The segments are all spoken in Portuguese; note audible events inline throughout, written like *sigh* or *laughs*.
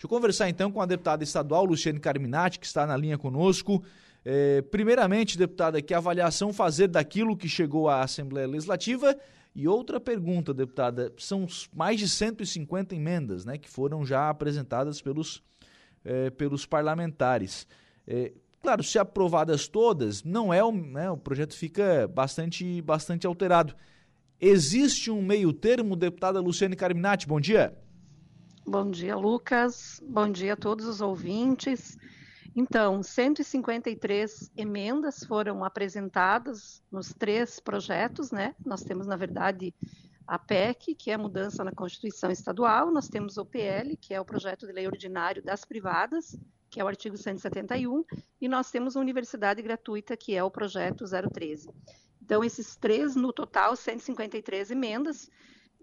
Deixa eu conversar então com a deputada estadual Luciane Carminati, que está na linha conosco. É, primeiramente, deputada, que avaliação fazer daquilo que chegou à Assembleia Legislativa? E outra pergunta, deputada, são mais de 150 emendas né, que foram já apresentadas pelos, é, pelos parlamentares. É, claro, se aprovadas todas, não é o, né, o projeto fica bastante, bastante alterado. Existe um meio termo, deputada Luciane Carminati, bom dia. Bom dia, Lucas. Bom dia a todos os ouvintes. Então, 153 emendas foram apresentadas nos três projetos, né? Nós temos, na verdade, a PEC, que é a mudança na Constituição Estadual, nós temos o PL, que é o projeto de lei ordinário das privadas, que é o artigo 171, e nós temos a universidade gratuita, que é o projeto 013. Então, esses três, no total, 153 emendas,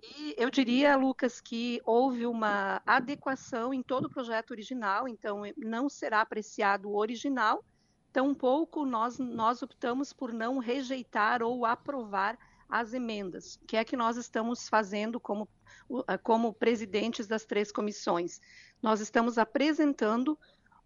e eu diria, Lucas, que houve uma adequação em todo o projeto original, então não será apreciado o original, tampouco nós, nós optamos por não rejeitar ou aprovar as emendas, que é que nós estamos fazendo como, como presidentes das três comissões. Nós estamos apresentando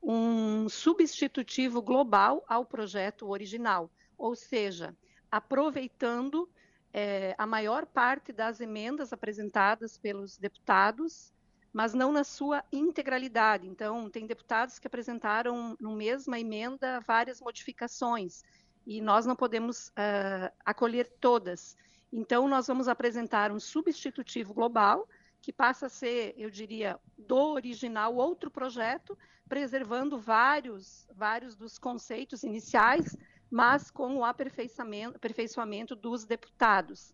um substitutivo global ao projeto original, ou seja, aproveitando é, a maior parte das emendas apresentadas pelos deputados, mas não na sua integralidade. Então, tem deputados que apresentaram no mesma emenda várias modificações e nós não podemos uh, acolher todas. Então, nós vamos apresentar um substitutivo global que passa a ser, eu diria, do original outro projeto, preservando vários, vários dos conceitos iniciais, mas com o aperfeiçoamento, aperfeiçoamento dos deputados.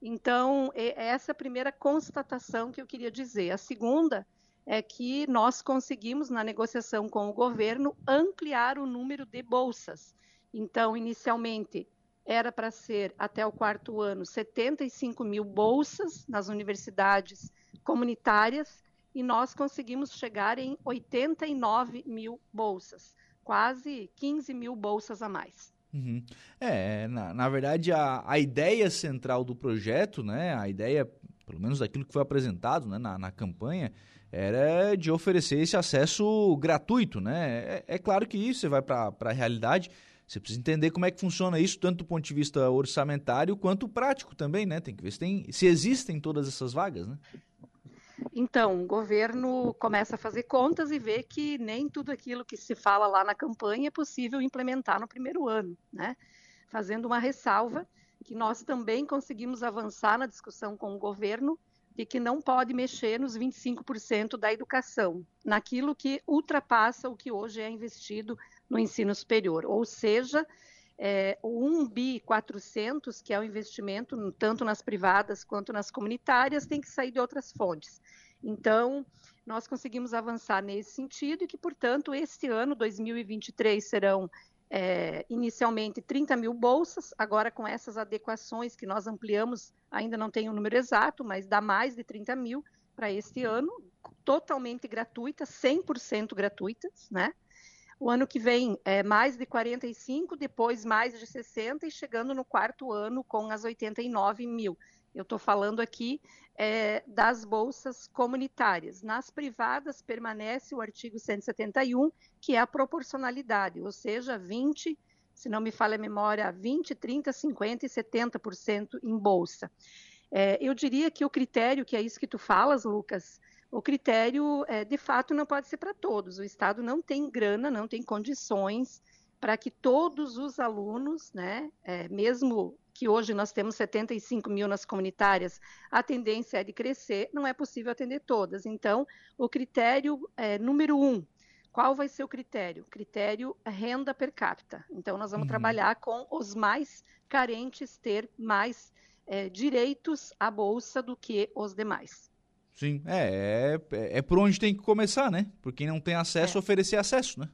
Então, essa é a primeira constatação que eu queria dizer. A segunda é que nós conseguimos, na negociação com o governo, ampliar o número de bolsas. Então, inicialmente, era para ser, até o quarto ano, 75 mil bolsas nas universidades comunitárias, e nós conseguimos chegar em 89 mil bolsas, quase 15 mil bolsas a mais. Uhum. É, na, na verdade, a, a ideia central do projeto, né, a ideia, pelo menos daquilo que foi apresentado né, na, na campanha, era de oferecer esse acesso gratuito. Né? É, é claro que isso, você vai para a realidade, você precisa entender como é que funciona isso, tanto do ponto de vista orçamentário quanto prático também, né? Tem que ver se, tem, se existem todas essas vagas, né? Então, o governo começa a fazer contas e vê que nem tudo aquilo que se fala lá na campanha é possível implementar no primeiro ano, né? Fazendo uma ressalva que nós também conseguimos avançar na discussão com o governo de que não pode mexer nos 25% da educação, naquilo que ultrapassa o que hoje é investido no ensino superior, ou seja, é, o 1 bi 400, que é o investimento tanto nas privadas quanto nas comunitárias, tem que sair de outras fontes. Então, nós conseguimos avançar nesse sentido e que, portanto, este ano, 2023, serão é, inicialmente 30 mil bolsas, agora com essas adequações que nós ampliamos, ainda não tenho o um número exato, mas dá mais de 30 mil para este ano, totalmente gratuitas, 100% gratuitas, né? O ano que vem é mais de 45, depois mais de 60 e chegando no quarto ano com as 89 mil. Eu estou falando aqui é, das bolsas comunitárias. Nas privadas permanece o artigo 171, que é a proporcionalidade, ou seja, 20, se não me falha a memória, 20, 30, 50 e 70% em bolsa. É, eu diria que o critério, que é isso que tu falas, Lucas, o critério, é, de fato, não pode ser para todos. O Estado não tem grana, não tem condições para que todos os alunos, né, é, mesmo que hoje nós temos 75 mil nas comunitárias, a tendência é de crescer, não é possível atender todas. Então, o critério é, número um, qual vai ser o critério? Critério renda per capita. Então, nós vamos uhum. trabalhar com os mais carentes ter mais é, direitos à bolsa do que os demais. Sim, é, é, é por onde tem que começar, né? Por quem não tem acesso, é. oferecer acesso, né?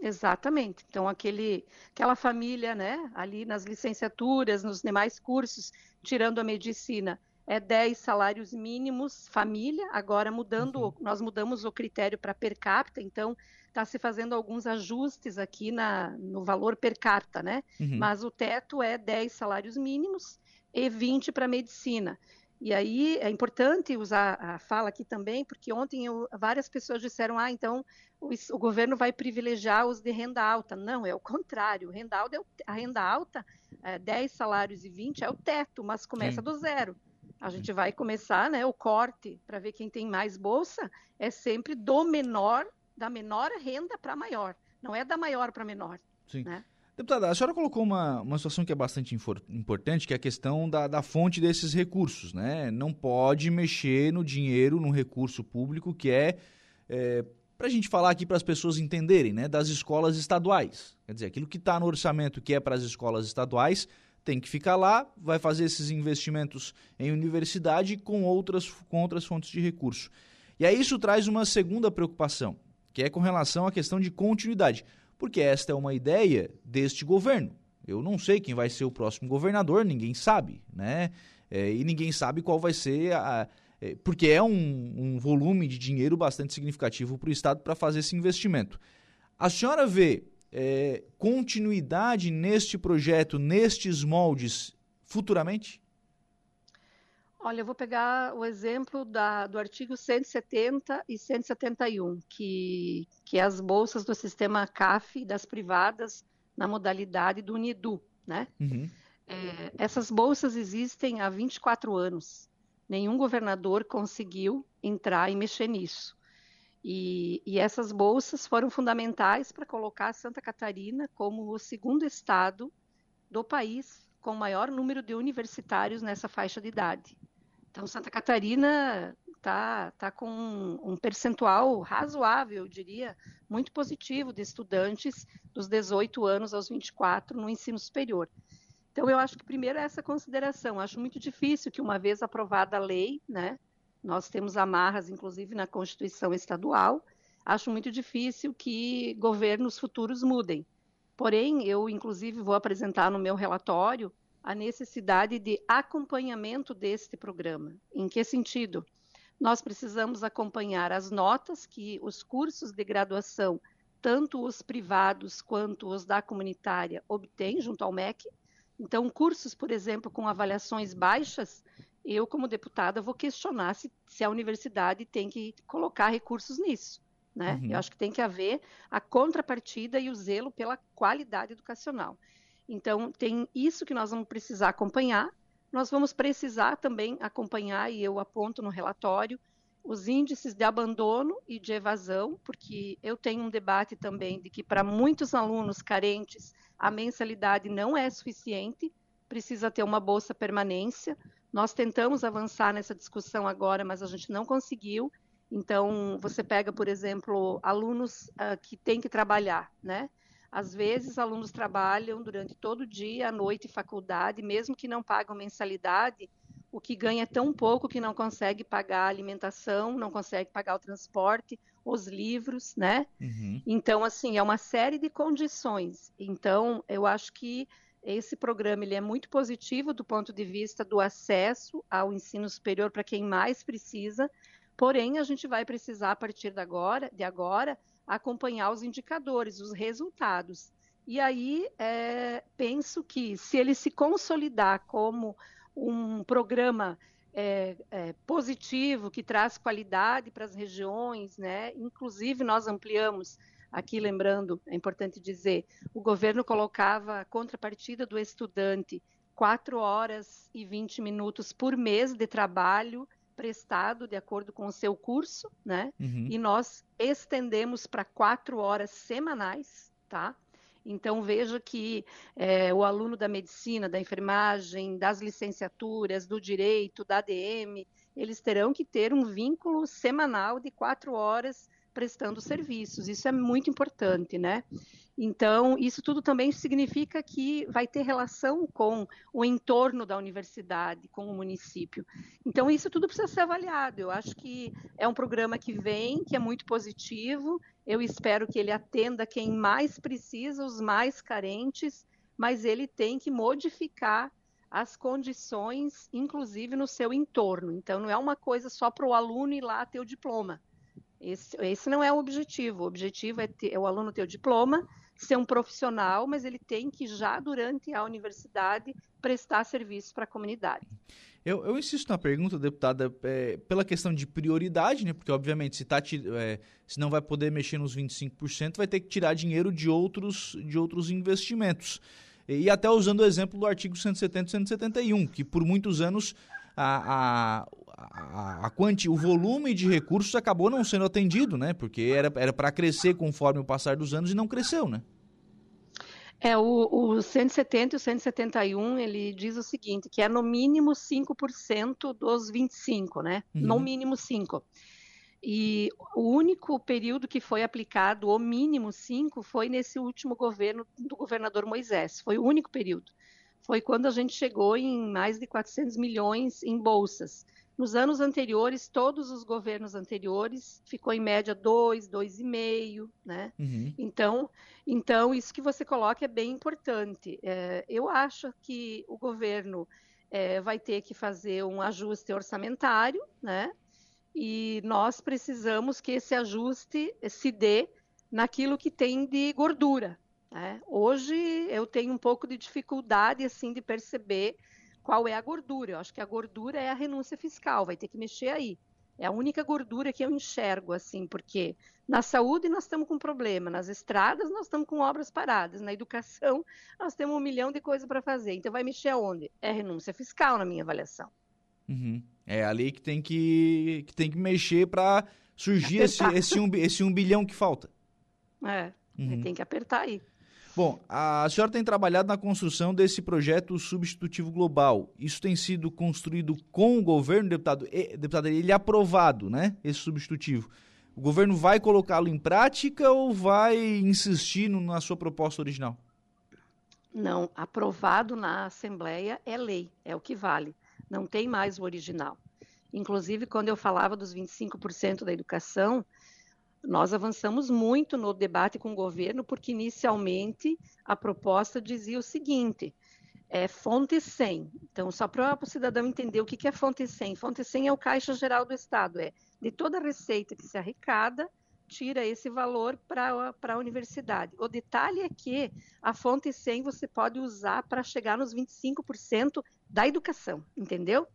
Exatamente. Então, aquele, aquela família, né, ali nas licenciaturas, nos demais cursos, tirando a medicina, é 10 salários mínimos família, agora mudando, uhum. nós mudamos o critério para per capita, então está se fazendo alguns ajustes aqui na, no valor per capita, né? Uhum. Mas o teto é 10 salários mínimos e 20 para medicina. E aí é importante usar a fala aqui também, porque ontem eu, várias pessoas disseram: ah, então o, o, governo vai privilegiar os de renda alta. Não, é o contrário. Renda alta, é o, a renda alta, é, 10 salários e 20 é o teto, mas começa Sim. do zero. A gente vai começar, né? O corte para ver quem tem mais bolsa é sempre do menor, da menor renda para maior. Não é da maior para menor. Sim. Né? Deputada, a senhora colocou uma, uma situação que é bastante importante, que é a questão da, da fonte desses recursos, né? Não pode mexer no dinheiro, no recurso público que é, é para a gente falar aqui para as pessoas entenderem, né? Das escolas estaduais. Quer dizer, aquilo que está no orçamento que é para as escolas estaduais tem que ficar lá, vai fazer esses investimentos em universidade com outras, com outras fontes de recurso. E aí isso traz uma segunda preocupação, que é com relação à questão de continuidade porque esta é uma ideia deste governo. Eu não sei quem vai ser o próximo governador, ninguém sabe, né? É, e ninguém sabe qual vai ser a. É, porque é um, um, volume de dinheiro bastante significativo para o Estado para fazer esse investimento. A senhora vê é, continuidade neste projeto, nestes moldes, futuramente? Olha, eu vou pegar o exemplo da, do artigo 170 e 171, que, que é as bolsas do sistema CAF das privadas na modalidade do UNIDU, né? Uhum. É, essas bolsas existem há 24 anos. Nenhum governador conseguiu entrar e mexer nisso. E, e essas bolsas foram fundamentais para colocar Santa Catarina como o segundo estado do país com maior número de universitários nessa faixa de idade. Então, Santa Catarina está tá com um percentual razoável, eu diria, muito positivo de estudantes dos 18 anos aos 24 no ensino superior. Então, eu acho que primeiro é essa consideração. Acho muito difícil que, uma vez aprovada a lei, né, nós temos amarras, inclusive, na Constituição Estadual, acho muito difícil que governos futuros mudem. Porém, eu, inclusive, vou apresentar no meu relatório a necessidade de acompanhamento deste programa. Em que sentido? Nós precisamos acompanhar as notas que os cursos de graduação, tanto os privados quanto os da comunitária, obtêm junto ao MEC. Então, cursos, por exemplo, com avaliações baixas, eu, como deputada, vou questionar se, se a universidade tem que colocar recursos nisso. Né? Uhum. Eu acho que tem que haver a contrapartida e o zelo pela qualidade educacional. Então, tem isso que nós vamos precisar acompanhar. Nós vamos precisar também acompanhar, e eu aponto no relatório, os índices de abandono e de evasão, porque eu tenho um debate também de que para muitos alunos carentes a mensalidade não é suficiente, precisa ter uma bolsa permanência. Nós tentamos avançar nessa discussão agora, mas a gente não conseguiu. Então, você pega, por exemplo, alunos uh, que têm que trabalhar, né? Às vezes, alunos trabalham durante todo o dia, à noite, faculdade, mesmo que não pagam mensalidade, o que ganha é tão pouco que não consegue pagar a alimentação, não consegue pagar o transporte, os livros, né? Uhum. Então, assim, é uma série de condições. Então, eu acho que esse programa ele é muito positivo do ponto de vista do acesso ao ensino superior para quem mais precisa. Porém, a gente vai precisar a partir de agora, de agora, acompanhar os indicadores, os resultados. E aí é, penso que se ele se consolidar como um programa é, é, positivo que traz qualidade para as regiões, né? Inclusive nós ampliamos aqui, lembrando, é importante dizer, o governo colocava a contrapartida do estudante 4 horas e 20 minutos por mês de trabalho prestado de acordo com o seu curso, né? Uhum. E nós estendemos para quatro horas semanais, tá? Então veja que é, o aluno da medicina, da enfermagem, das licenciaturas, do direito, da ADM, eles terão que ter um vínculo semanal de quatro horas prestando serviços. Isso é muito importante, né? Então, isso tudo também significa que vai ter relação com o entorno da universidade, com o município. Então, isso tudo precisa ser avaliado. Eu acho que é um programa que vem, que é muito positivo. Eu espero que ele atenda quem mais precisa, os mais carentes, mas ele tem que modificar as condições, inclusive no seu entorno. Então, não é uma coisa só para o aluno ir lá ter o diploma. Esse, esse não é o objetivo. O objetivo é, ter, é o aluno ter o diploma, ser um profissional, mas ele tem que já durante a universidade prestar serviço para a comunidade. Eu, eu insisto na pergunta, deputada, é, pela questão de prioridade, né? Porque, obviamente, se, tá, é, se não vai poder mexer nos 25%, vai ter que tirar dinheiro de outros, de outros investimentos. E, e até usando o exemplo do artigo 170 e 171, que por muitos anos a, a, a, a quanti, o volume de recursos acabou não sendo atendido, né? Porque era para crescer conforme o passar dos anos e não cresceu, né? É, o, o 170 e o 171, ele diz o seguinte, que é no mínimo 5% dos 25, né? Uhum. No mínimo 5%. E o único período que foi aplicado o mínimo 5 foi nesse último governo do governador Moisés. Foi o único período. Foi quando a gente chegou em mais de 400 milhões em bolsas. Nos anos anteriores, todos os governos anteriores ficou em média 2, 2,5, né? Uhum. Então, então, isso que você coloca é bem importante. É, eu acho que o governo é, vai ter que fazer um ajuste orçamentário, né? E nós precisamos que esse ajuste se dê naquilo que tem de gordura. Né? Hoje eu tenho um pouco de dificuldade assim de perceber qual é a gordura. Eu acho que a gordura é a renúncia fiscal, vai ter que mexer aí. É a única gordura que eu enxergo, assim, porque na saúde nós estamos com problema, nas estradas nós estamos com obras paradas, na educação *laughs* nós temos um milhão de coisas para fazer. Então vai mexer aonde? É renúncia fiscal, na minha avaliação. Uhum. É ali que tem que, que, tem que mexer para surgir esse, esse, um, esse um bilhão que falta. É, uhum. tem que apertar aí. Bom, a senhora tem trabalhado na construção desse projeto substitutivo global. Isso tem sido construído com o governo, deputado? Deputado, ele é aprovado, né? Esse substitutivo. O governo vai colocá-lo em prática ou vai insistir na sua proposta original? Não, aprovado na Assembleia é lei, é o que vale. Não tem mais o original. Inclusive, quando eu falava dos 25% da educação, nós avançamos muito no debate com o governo, porque inicialmente a proposta dizia o seguinte: é fonte 100. Então, só para o cidadão entender o que é fonte 100. Fonte 100 é o Caixa Geral do Estado, é de toda a receita que se arrecada, tira esse valor para a universidade. O detalhe é que a fonte 100 você pode usar para chegar nos 25% da educação, entendeu?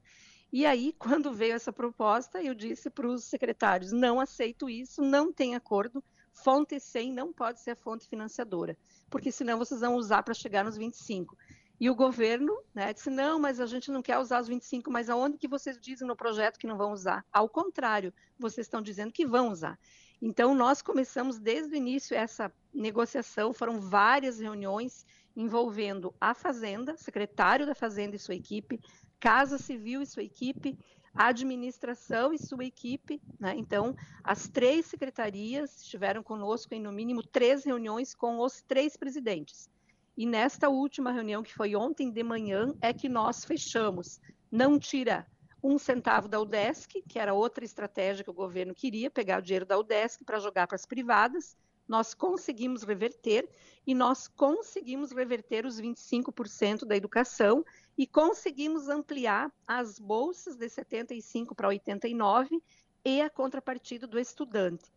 E aí, *laughs* quando veio essa proposta, eu disse para os secretários: não aceito isso, não tem acordo. Fonte 100 não pode ser a fonte financiadora, porque senão vocês vão usar para chegar nos 25. E o governo né, disse: não, mas a gente não quer usar os 25, mas aonde que vocês dizem no projeto que não vão usar? Ao contrário, vocês estão dizendo que vão usar. Então, nós começamos desde o início essa negociação, foram várias reuniões envolvendo a Fazenda, secretário da Fazenda e sua equipe, Casa Civil e sua equipe, administração e sua equipe. Né? Então, as três secretarias estiveram conosco em no mínimo três reuniões com os três presidentes. E nesta última reunião, que foi ontem de manhã, é que nós fechamos. Não tira um centavo da UDESC, que era outra estratégia que o governo queria, pegar o dinheiro da UDESC para jogar para as privadas. Nós conseguimos reverter e nós conseguimos reverter os 25% da educação e conseguimos ampliar as bolsas de 75 para 89 e a contrapartida do estudante.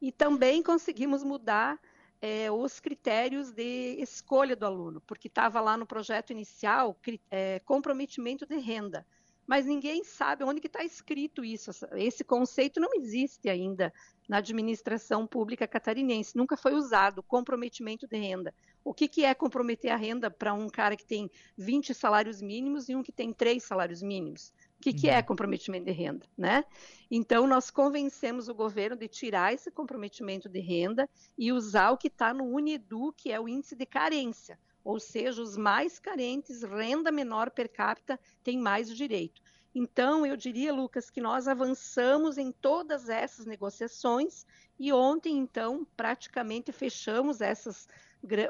E também conseguimos mudar é, os critérios de escolha do aluno, porque estava lá no projeto inicial é, comprometimento de renda mas ninguém sabe onde que está escrito isso. Esse conceito não existe ainda na administração pública catarinense, nunca foi usado, comprometimento de renda. O que, que é comprometer a renda para um cara que tem 20 salários mínimos e um que tem 3 salários mínimos? O que, que é uhum. comprometimento de renda? Né? Então, nós convencemos o governo de tirar esse comprometimento de renda e usar o que está no UNEDU, que é o índice de carência ou seja, os mais carentes, renda menor per capita, têm mais direito. Então, eu diria, Lucas, que nós avançamos em todas essas negociações e ontem, então, praticamente fechamos essas,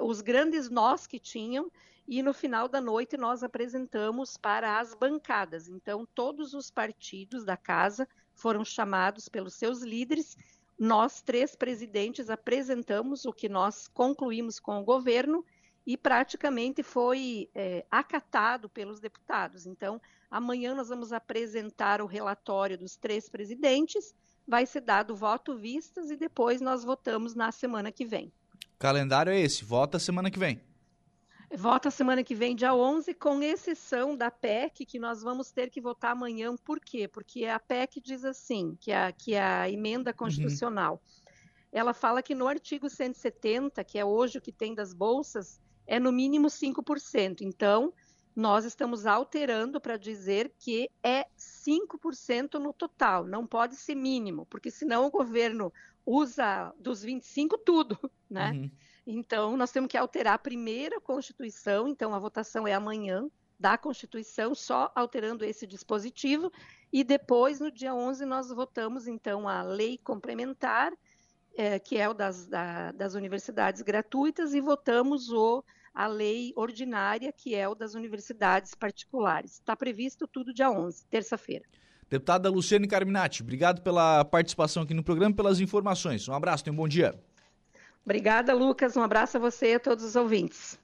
os grandes nós que tinham e no final da noite nós apresentamos para as bancadas. Então, todos os partidos da casa foram chamados pelos seus líderes. Nós, três presidentes, apresentamos o que nós concluímos com o governo e praticamente foi é, acatado pelos deputados. Então, amanhã nós vamos apresentar o relatório dos três presidentes, vai ser dado voto vistas e depois nós votamos na semana que vem. Calendário é esse, vota semana que vem. Vota semana que vem, dia 11, com exceção da PEC, que nós vamos ter que votar amanhã. Por quê? Porque a PEC diz assim, que a, que a emenda uhum. constitucional, uhum. ela fala que no artigo 170, que é hoje o que tem das bolsas, é no mínimo 5%. Então, nós estamos alterando para dizer que é 5% no total, não pode ser mínimo, porque senão o governo usa dos 25 tudo, *laughs* né? Uhum. Então, nós temos que alterar a primeira Constituição, então a votação é amanhã da Constituição, só alterando esse dispositivo, e depois, no dia 11, nós votamos, então, a lei complementar, é, que é o das, da, das universidades gratuitas, e votamos o, a lei ordinária, que é o das universidades particulares. Está previsto tudo dia 11, terça-feira. Deputada Luciane Carminati, obrigado pela participação aqui no programa e pelas informações. Um abraço, tenha um bom dia. Obrigada, Lucas. Um abraço a você e a todos os ouvintes.